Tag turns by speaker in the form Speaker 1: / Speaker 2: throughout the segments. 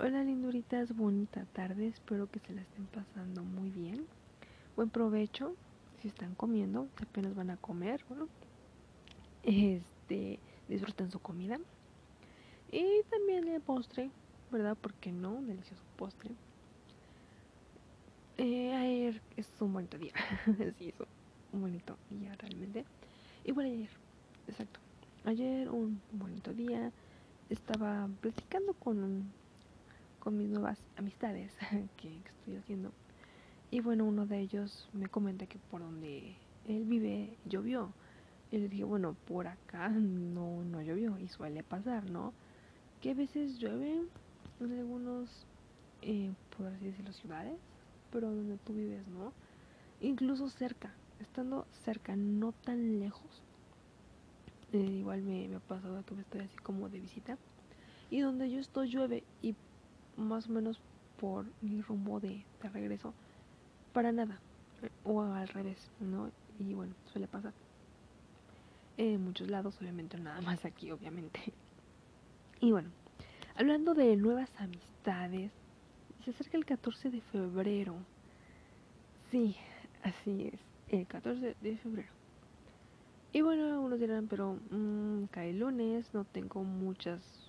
Speaker 1: Hola linduritas, bonita tarde, espero que se la estén pasando muy bien. Buen provecho si están comiendo, si apenas van a comer, bueno, este, disfruten su comida. Y también el postre, ¿verdad? Porque no? Delicioso postre. Eh, ayer es un bonito día, sí, es un bonito día realmente. Igual ayer, exacto. Ayer un bonito día, estaba platicando con un mis nuevas amistades que, estoy haciendo. Y bueno, uno de ellos me comenta que por donde él vive llovió. Y le dije, bueno, por acá no, no llovió y suele pasar, ¿no? Que a veces llueve en algunos, eh, por así decirlo, ciudades, pero donde tú vives, ¿no? Incluso cerca, estando cerca, no tan lejos. Eh, igual me, me ha pasado que me estoy así como de visita. Y donde yo estoy llueve y más o menos por mi rumbo de, regreso, para nada, o al revés, ¿no? Y bueno, suele pasar. En muchos lados, obviamente, nada más aquí, obviamente. Y bueno, hablando de nuevas amistades, se acerca el 14 de febrero. Sí, así es, el 14 de febrero. Y bueno, algunos dirán, pero mmm, cae lunes, no tengo muchas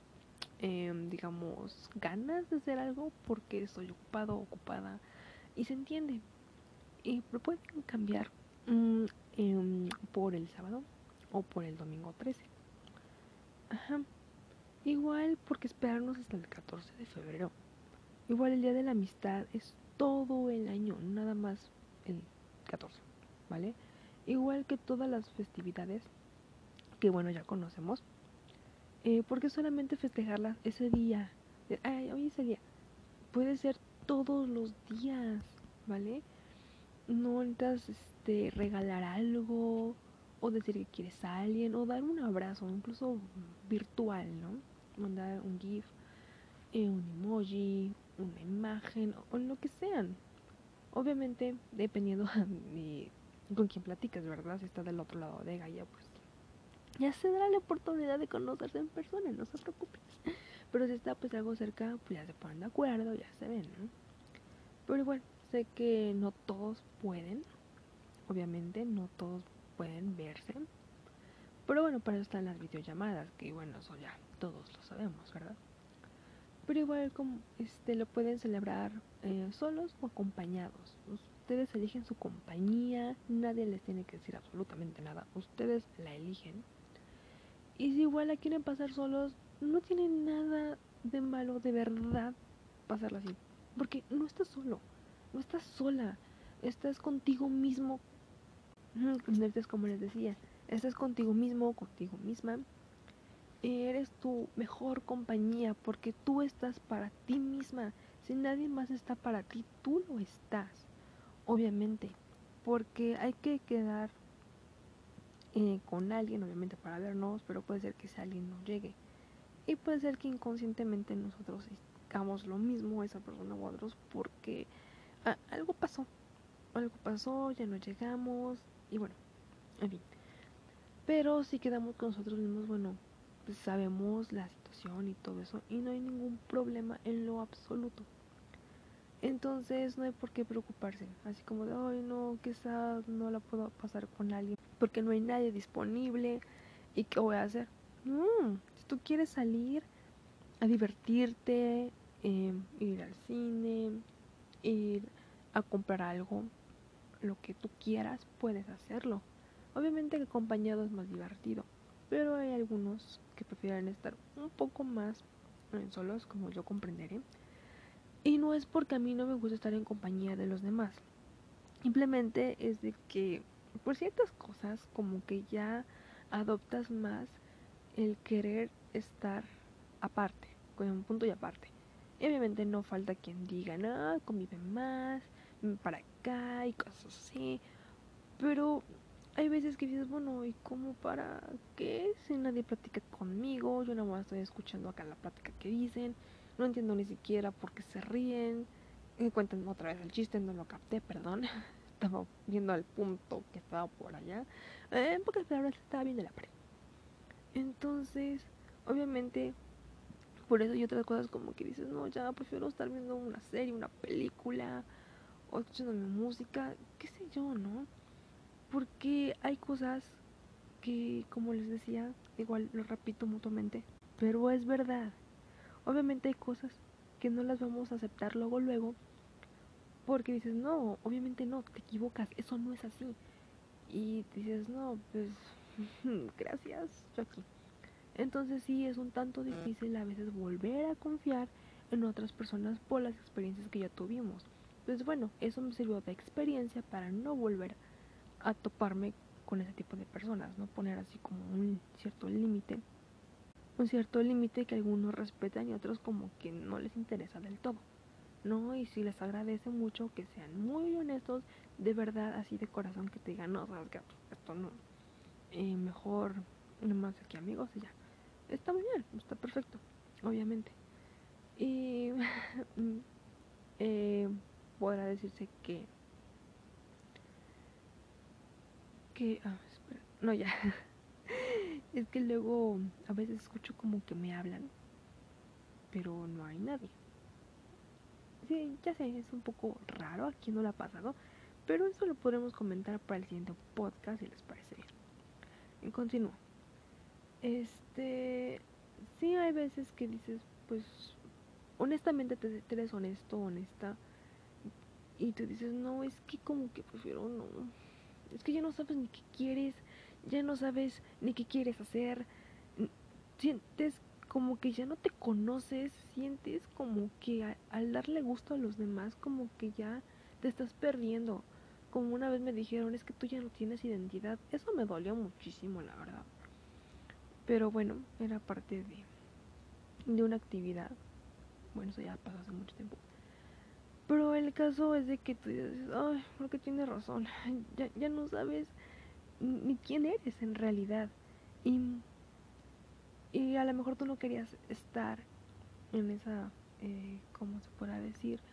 Speaker 1: Em, digamos, ganas de hacer algo porque estoy ocupado ocupada y se entiende. Y pueden cambiar mm, em, por el sábado o por el domingo 13. Ajá. Igual porque esperarnos hasta el 14 de febrero. Igual el día de la amistad es todo el año, nada más el 14, ¿vale? Igual que todas las festividades que bueno ya conocemos, eh, ¿Por qué solamente festejarla ese día? Ay, hoy es día. Puede ser todos los días, ¿vale? No necesitas este, regalar algo, o decir que quieres a alguien, o dar un abrazo, incluso virtual, ¿no? Mandar un GIF, eh, un emoji, una imagen, o, lo que sean. Obviamente, dependiendo de con quién platicas, ¿verdad? Si está del otro lado de Gaia, pues ya se dará la oportunidad de conocerse en persona, no se preocupen. Pero si está pues algo cerca, pues ya se ponen de acuerdo, ya se ven, ¿no? Pero igual, sé que no todos pueden, obviamente, no todos pueden verse. Pero bueno, para eso están las videollamadas, que bueno, eso ya todos lo sabemos, ¿verdad? Pero igual como este lo pueden celebrar eh, solos o acompañados. Ustedes eligen su compañía, nadie les tiene que decir absolutamente nada. Ustedes la eligen. Y si igual la quieren pasar solos, no tiene nada de malo de verdad pasarla así. Porque no estás solo, no estás sola, estás contigo mismo. Es como les decía, estás contigo mismo, contigo misma. Eres tu mejor compañía porque tú estás para ti misma. Si nadie más está para ti, tú lo estás. Obviamente. Porque hay que quedar eh, con alguien, obviamente para vernos, pero puede ser que ese alguien no llegue. Y puede ser que inconscientemente nosotros hagamos lo mismo a esa persona o a otros porque ah, algo pasó. Algo pasó, ya no llegamos y bueno, en fin. Pero si quedamos con nosotros mismos, bueno, pues sabemos la situación y todo eso y no hay ningún problema en lo absoluto. Entonces no hay por qué preocuparse, así como de, ay no, quizás no la puedo pasar con alguien porque no hay nadie disponible y qué voy a hacer. si tú quieres salir a divertirte, em, ir al cine, ir a comprar algo, lo que tú quieras, puedes hacerlo. Obviamente que acompañado es más divertido, pero hay algunos que prefieren estar un poco más solos, como yo comprenderé. Y no es porque a mí no me gusta estar en compañía de los demás. Simplemente es de que por ciertas cosas como que ya adoptas más el querer estar aparte, con un punto y aparte. Y obviamente no falta quien diga, no, convive más, para acá y cosas así. Pero hay veces que dices, bueno, ¿y cómo para qué? Si nadie platica conmigo, yo nada más estoy escuchando acá la plática que dicen, no entiendo ni siquiera por qué se ríen, cuentan otra vez el chiste, no lo capté, perdón. estaba viendo al punto que estaba por allá. Eh, en pocas palabras, estaba viendo la pared. Entonces, obviamente, Por eso hay otras cosas como que dices, no, ya prefiero estar viendo una serie, una película, o escuchando mi música, qué sé yo, ¿no? Porque hay cosas que, como les decía, igual lo repito mutuamente, pero es verdad. Obviamente hay cosas que no las vamos a aceptar luego, luego, porque dices, no, obviamente no, te equivocas, eso no es así. Y dices, no, pues, gracias, yo aquí. Entonces sí, es un tanto difícil a veces volver a confiar en otras personas por las experiencias que ya tuvimos. Pues bueno, eso me sirvió de experiencia para no volver a toparme con ese tipo de personas, no poner así como un cierto límite, un cierto límite que algunos respetan y otros como que no les interesa del todo. ¿No? Y si les agradece mucho que sean muy honestos, de verdad, así de corazón, que te digan, no, sabes que esto no, eh, mejor, nomás aquí amigos y ya. Está muy bien, está perfecto, obviamente. Y eh, podrá decirse que, que, ah, no, ya. es que luego a veces escucho como que me hablan, pero no hay nadie sí, ya sé, es un poco raro, aquí no lo ha pasado, pero eso lo podremos comentar para el siguiente podcast si les parece bien. Continúo. Este, sí hay veces que dices, pues, honestamente te, te eres honesto, honesta, y te dices, no, es que como que prefiero no, es que ya no sabes ni qué quieres, ya no sabes ni qué quieres hacer, sientes como que ya no te conoces, sientes como que al darle gusto a los demás, como que ya te estás perdiendo. Como una vez me dijeron, es que tú ya no tienes identidad. Eso me dolió muchísimo, la verdad. Pero bueno, era parte de, de una actividad. Bueno, eso ya pasó hace mucho tiempo. Pero el caso es de que tú dices, ay, creo que tienes razón. Ya, ya no sabes ni quién eres en realidad. Y y a lo mejor tú no querías estar en esa, eh, ¿cómo se podrá decir?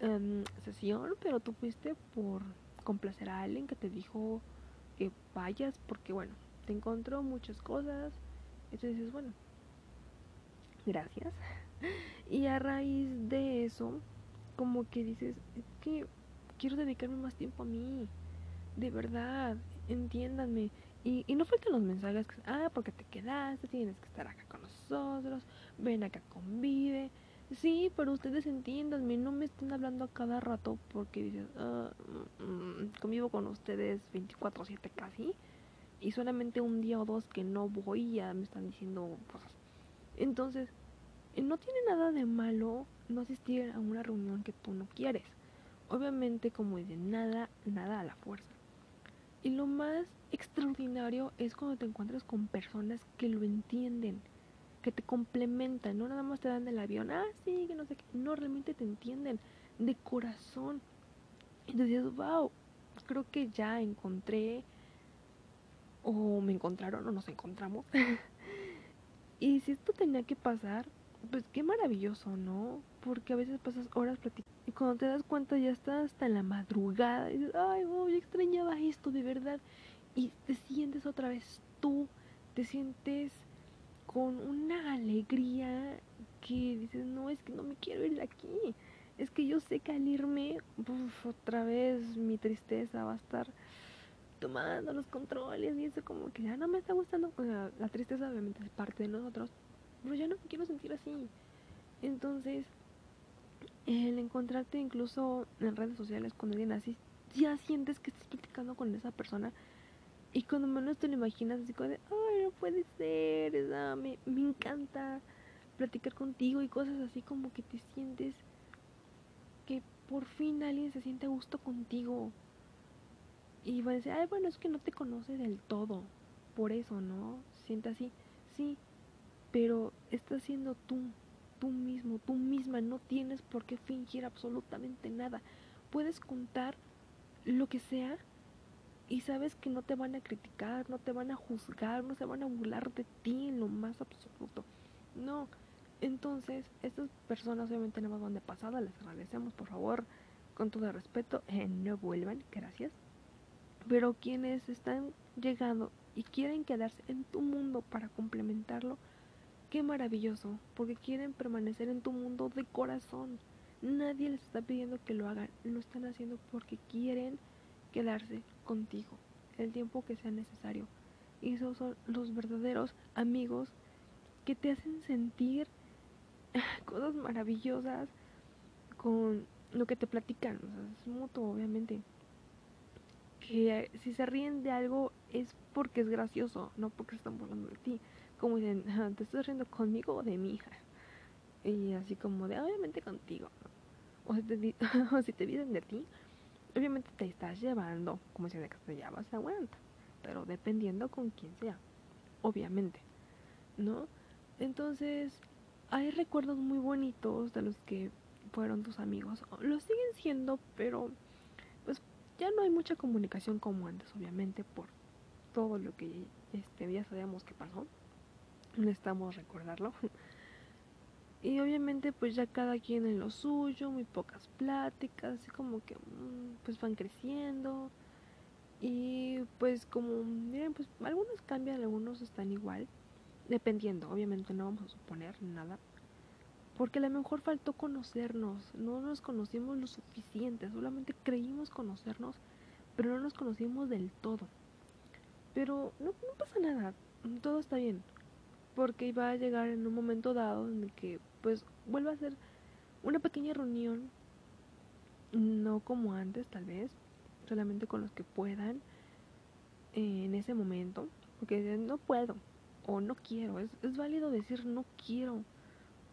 Speaker 1: Em, sesión, pero tú fuiste por complacer a alguien que te dijo que vayas porque, bueno, te encontró muchas cosas. Entonces dices, bueno, gracias. Y a raíz de eso, como que dices, es que quiero dedicarme más tiempo a mí. De verdad, entiéndanme. Y, y no faltan los mensajes que, ah, porque te quedaste, tienes que estar acá con nosotros, ven acá, convive. Sí, pero ustedes entiéndanme, no me estén hablando a cada rato porque dices, mm, convivo con ustedes 24/7 casi, y solamente un día o dos que no voy ya me están diciendo cosas. Entonces, eh, no tiene nada de malo no asistir a una reunión que tú no quieres. Obviamente, como dice, nada, nada a la fuerza. Y lo más extraordinario es cuando te encuentras con personas que lo entienden, que te complementan, no nada más te dan el avión, ah, sí, que no sé qué, no, realmente te entienden de corazón. Entonces wow, creo que ya encontré, o me encontraron, o nos encontramos. y si esto tenía que pasar, pues qué maravilloso, ¿no? Porque a veces pasas horas platicando y cuando te das cuenta ya estás hasta en la madrugada y dices, ay, wow, yo extrañaba esto de verdad. Y te sientes otra vez tú, te sientes con una alegría que dices, no, es que no me quiero ir de aquí. Es que yo sé que al irme, otra vez mi tristeza va a estar tomando los controles y eso como que ya no me está gustando. Sea, la tristeza obviamente es parte de nosotros, pero ya no me quiero sentir así. Entonces, el encontrarte incluso en redes sociales con alguien así, ya sientes que estás platicando con esa persona y cuando menos te lo imaginas así como de, ay, no puede ser, me, encanta platicar contigo y cosas así como que te sientes que por fin alguien se siente a gusto contigo. Y va a decir, ay, bueno, es que no te conoce del todo. Por eso, ¿no? Siente así. Sí, pero estás siendo tú tú mismo, tú misma, no tienes por qué fingir absolutamente nada. Puedes contar lo que sea y sabes que no te van a criticar, no te van a juzgar, no se van a burlar de ti en lo más absoluto. No. Entonces, estas personas obviamente no más van de pasada, les agradecemos por favor, con todo el respeto, eh, no vuelvan, gracias. Pero quienes están llegando y quieren quedarse en tu mundo para complementarlo, qué maravilloso, porque quieren permanecer en tu mundo de corazón. Nadie les está pidiendo que lo hagan, lo están haciendo porque quieren quedarse contigo el tiempo que sea necesario. Y esos son los verdaderos amigos que te hacen sentir cosas maravillosas con lo que te platican. Es mutuo, obviamente. Que si se ríen de algo es porque es gracioso, no porque están burlando de ti. Como dicen, ah, ¿te estás riendo conmigo o de mi hija? Y así como de, obviamente contigo. O, si te, o si te dicen de ti, obviamente te estás llevando, como si de que te llevas, aguanta. Pero dependiendo con quién sea, obviamente. ¿No? Entonces, hay recuerdos muy bonitos de los que fueron tus amigos. Lo siguen siendo, pero pues ya no hay mucha comunicación como antes, obviamente, por todo lo que este, ya sabíamos que pasó. Necesitamos recordarlo. Y obviamente pues ya cada quien en lo suyo, muy pocas pláticas, así como que mm, pues van creciendo. Y pues como, miren, pues algunos cambian, algunos están igual. Dependiendo, obviamente no vamos a suponer nada. Porque a lo mejor faltó conocernos, no nos conocimos lo suficiente, solamente creímos conocernos, pero no nos conocimos del todo. Pero no, no pasa nada, todo está bien, porque iba a llegar en un momento dado en el que pues vuelva a ser una pequeña reunión, no como antes tal vez, solamente con los que puedan en ese momento, porque no puedo o no quiero, es, es válido decir no quiero,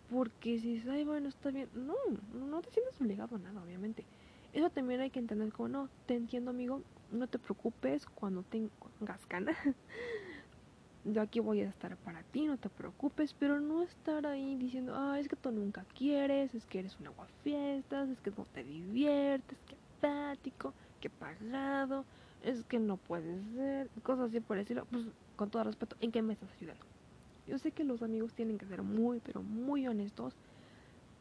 Speaker 1: porque si dices, ay, bueno, está bien, no, no te sientes obligado a nada, obviamente. Eso también hay que entender como, no, te entiendo amigo, no te preocupes cuando tengas ganas. Yo aquí voy a estar para ti, no te preocupes, pero no estar ahí diciendo, ah, es que tú nunca quieres, es que eres un aguafiestas, es que no te diviertes, que apático, que pagado, es que no puedes ser, cosas así por decirlo, pues con todo respeto, ¿en qué me estás ayudando? Yo sé que los amigos tienen que ser muy, pero muy honestos,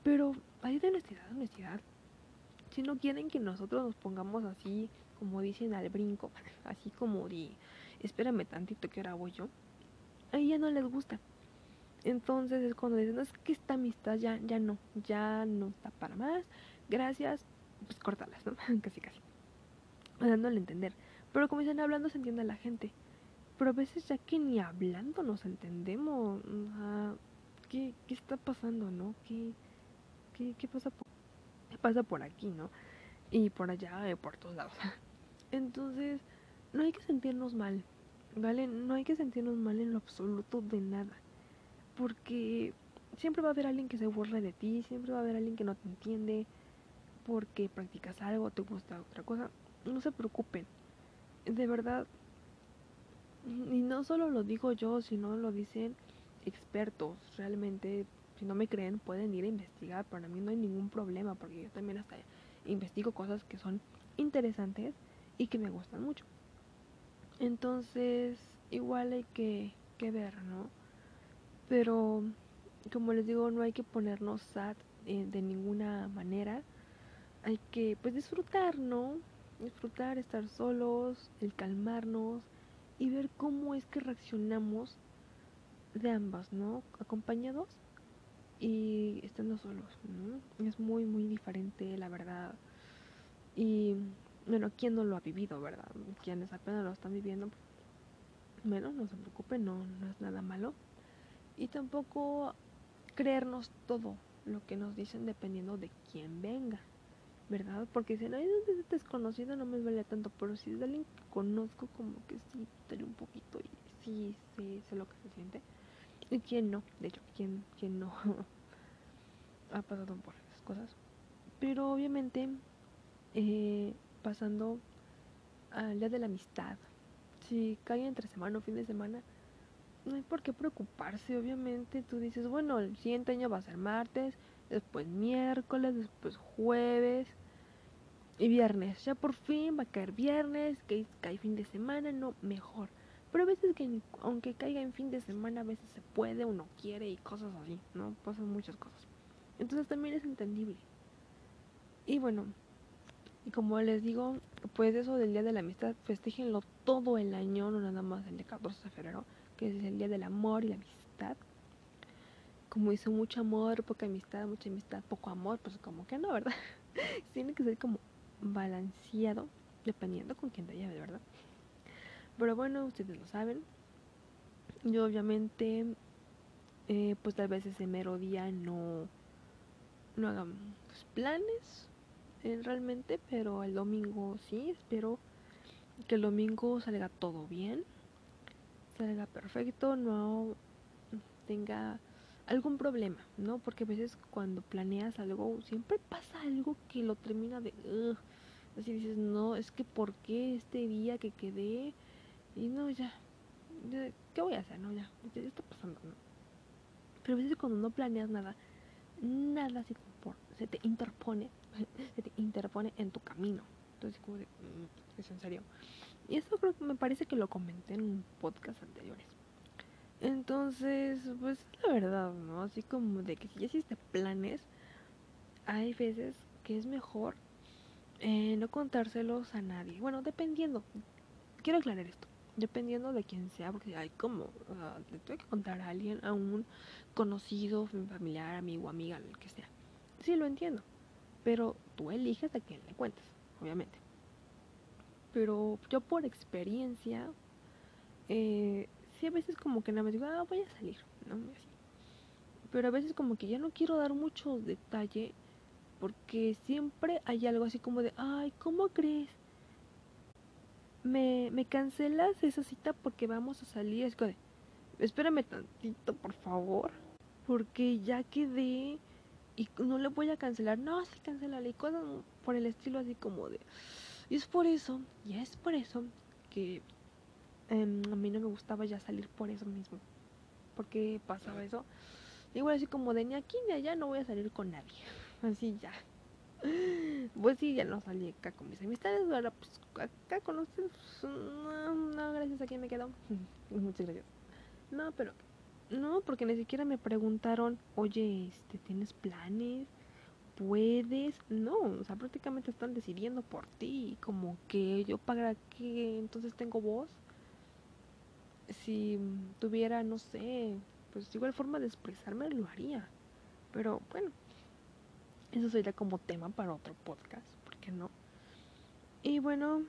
Speaker 1: pero hay de honestidad, honestidad. Si no quieren que nosotros nos pongamos así, como dicen al brinco, así como de, espérame tantito que ahora voy yo, a ella no les gusta. Entonces es cuando dicen, no, es que esta amistad ya, ya no, ya no está para más, gracias, pues córtalas, ¿no? casi casi. Dándole a entender. Pero como dicen, hablando se entiende a la gente. Pero a veces ya que ni hablando nos entendemos. ¿qué, ¿Qué está pasando, no? ¿Qué, qué, qué pasa, por, qué pasa por aquí, no? Y por allá, por todos lados. Entonces, no hay que sentirnos mal. ¿Vale? No hay que sentirnos mal en lo absoluto de nada, porque siempre va a haber alguien que se burla de ti, siempre va a haber alguien que no te entiende, porque practicas algo, te gusta otra cosa. No se preocupen, de verdad, y no solo lo digo yo, sino lo dicen expertos, realmente, si no me creen, pueden ir a investigar, para mí no hay ningún problema, porque yo también hasta investigo cosas que son interesantes y que me gustan mucho. Entonces, igual hay que, que ver, ¿no? Pero, como les digo, no hay que ponernos sad eh, de ninguna manera. Hay que, pues, disfrutar, ¿no? Disfrutar, estar solos, el calmarnos y ver cómo es que reaccionamos de ambas, ¿no? Acompañados y estando solos, ¿no? Es muy, muy diferente, la verdad. Y bueno, ¿quién no lo ha vivido, verdad? Quienes apenas lo están viviendo, bueno, no se preocupen, no, no es nada malo. Y tampoco creernos todo lo que nos dicen dependiendo de quién venga, ¿verdad? Porque si no es desconocido no me vale tanto, pero si es alguien que conozco, como que sí, tener un poquito y sí, sí, sé lo que se siente. Y quién no, de hecho, quién, quién no ha pasado por esas cosas. Pero obviamente, eh, pasando al día de la amistad. Si cae entre semana o fin de semana, no hay por qué preocuparse, obviamente. Tú dices, bueno, el siguiente año va a ser martes, después miércoles, después jueves y viernes. Ya por fin va a caer viernes, que cae fin de semana, no, mejor. Pero a veces que aunque caiga en fin de semana, a veces se puede, uno quiere y cosas así, ¿no? Pasan muchas cosas. Entonces también es entendible. Y bueno, y como les digo, pues eso del Día de la Amistad, festejenlo todo el año, no nada más el de 14 de febrero, que es el Día del Amor y la Amistad. como dice, mucho amor, poca amistad, mucha amistad, poco amor, pues como que no, ¿verdad? Tiene que ser como balanceado, dependiendo con quién te lleve, ¿verdad? Pero bueno, ustedes lo saben. Yo obviamente, eh, pues tal vez ese mero día no, no hagan pues, planes eh, realmente, pero el domingo sí, espero que el domingo salga todo bien, salga perfecto, no tenga algún problema, ¿no? Porque a veces cuando planeas algo, siempre pasa algo que lo termina de... así dices, no, es que ¿por qué este día que quedé? Y no, ya, ¿qué voy a hacer? No, ya, ya está pasando, ¿no? Pero a veces cuando no planeas nada, nada se, se te interpone, se te interpone en tu camino. Entonces, como de, mm, es en serio. Y eso creo que me parece que lo comenté en un podcast anteriores. Entonces, pues la verdad, ¿no? Así como de que si ya hiciste planes, hay veces que es mejor eh, no contárselos a nadie. Bueno, dependiendo. Quiero aclarar esto. Dependiendo de quién sea, porque hay como, tengo que contar a alguien, a un conocido, familiar, amigo, amiga, el que sea. Sí, lo entiendo. Pero tú eliges a quién le cuentes, obviamente. Pero yo por experiencia, eh, sí a veces como que nada más digo, ah, voy a salir, ¿no? Así. Pero a veces como que ya no quiero dar mucho detalle porque siempre hay algo así como de, ay, ¿cómo crees? Me, me cancelas esa cita porque vamos a salir. Es como espérame tantito, por favor. Porque ya quedé y no le voy a cancelar. No, sí, cancelale. Y cosas por el estilo así como de... Y es por eso, y es por eso que Em, a mí no me gustaba ya salir por eso mismo. Porque pasaba eso. Igual así como de ni aquí ni allá no voy a salir con nadie. Así ya. Pues sí, ya no salí acá con mis amistades. Ahora pues acá con ustedes. No, no, gracias a quien me quedo. Muchas gracias. No, pero no, porque ni siquiera me preguntaron, oye, este, ¿tienes planes? ¿Puedes? No, o sea, prácticamente están decidiendo por ti. Como que yo para qué entonces tengo voz si tuviera, no sé, pues igual forma de expresarme, lo haría. Pero bueno, eso sería como tema para otro podcast, ¿por qué no? Y bueno,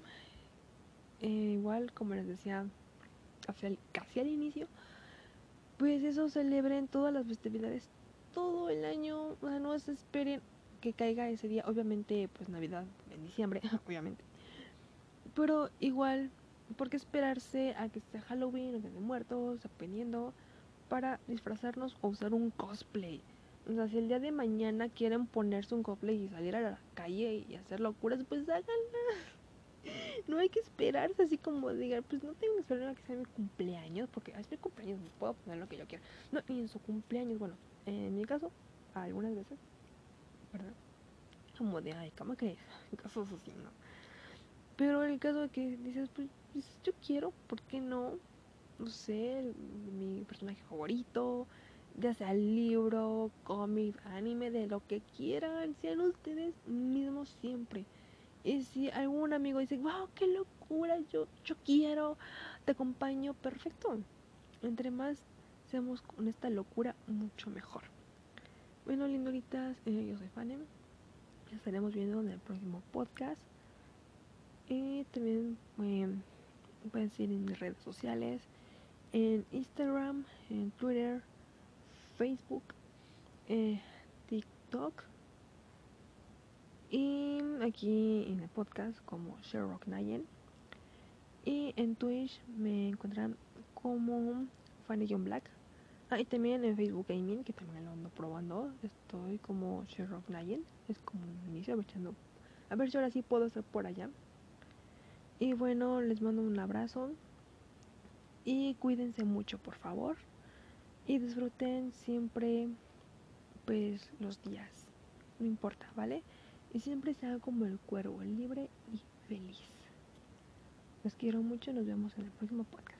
Speaker 1: eh, igual como les decía casi al, casi al inicio, pues eso celebren todas las festividades todo el año, o sea, no se esperen que caiga ese día, obviamente pues Navidad en diciembre, obviamente. Pero igual ¿Por qué esperarse a que sea Halloween o que de muertos, dependiendo, para disfrazarnos o usar un cosplay? O sea, si el día de mañana quieren ponerse un cosplay y salir a la calle y hacer locuras, pues háganla. No hay que esperarse así como digan, pues no tengo que esperar a que sea mi cumpleaños, porque es mi cumpleaños, puedo poner lo que yo quiera. No, y en su cumpleaños, bueno, en mi caso, algunas veces, ¿verdad? Como de, ay, ¿cómo crees? Casos así, ¿no? Pero el caso de que dices, pues pues, yo quiero, ¿por qué no? No sé, mi personaje favorito, ya sea libro, cómic, anime, de lo que quieran, sean ustedes mismos siempre. Y si algún amigo dice, wow, qué locura, yo, yo quiero, te acompaño, perfecto. Entre más seamos con esta locura, mucho mejor. Bueno, lindoritas, eh, yo soy Fanem. Estaremos viendo en el próximo podcast. Y también eh, pueden seguir en mis redes sociales, en Instagram, en Twitter, Facebook, eh, TikTok y aquí en el podcast como Sherlock Nayen. Y en Twitch me encuentran como Fanny John Black. Ah, y también en Facebook Gaming, que también lo ando probando. Estoy como Sherlock Nayen. Es como un inicio, A ver si ahora sí puedo estar por allá. Y bueno, les mando un abrazo y cuídense mucho, por favor. Y disfruten siempre pues los días. No importa, ¿vale? Y siempre sean como el cuervo, libre y feliz. Los quiero mucho, nos vemos en el próximo podcast.